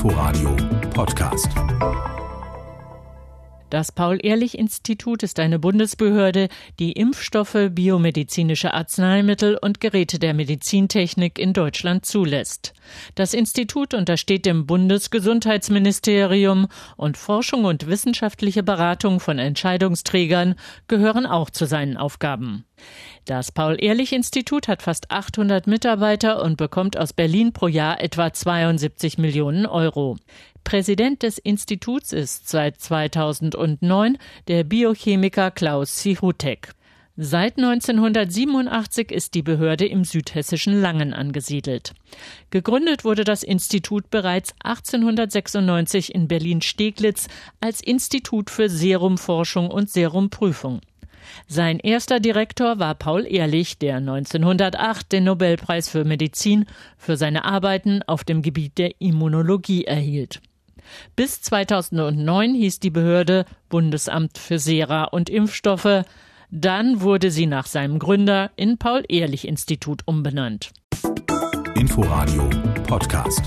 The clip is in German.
Inforadio Podcast. Das Paul-Ehrlich-Institut ist eine Bundesbehörde, die Impfstoffe, biomedizinische Arzneimittel und Geräte der Medizintechnik in Deutschland zulässt. Das Institut untersteht dem Bundesgesundheitsministerium und Forschung und wissenschaftliche Beratung von Entscheidungsträgern gehören auch zu seinen Aufgaben. Das Paul-Ehrlich-Institut hat fast 800 Mitarbeiter und bekommt aus Berlin pro Jahr etwa 72 Millionen Euro. Präsident des Instituts ist seit 2009 der Biochemiker Klaus Sihutek. Seit 1987 ist die Behörde im südhessischen Langen angesiedelt. Gegründet wurde das Institut bereits 1896 in Berlin-Steglitz als Institut für Serumforschung und Serumprüfung. Sein erster Direktor war Paul Ehrlich, der 1908 den Nobelpreis für Medizin für seine Arbeiten auf dem Gebiet der Immunologie erhielt. Bis 2009 hieß die Behörde Bundesamt für Sera und Impfstoffe. Dann wurde sie nach seinem Gründer in Paul-Ehrlich-Institut umbenannt. Inforadio Podcast.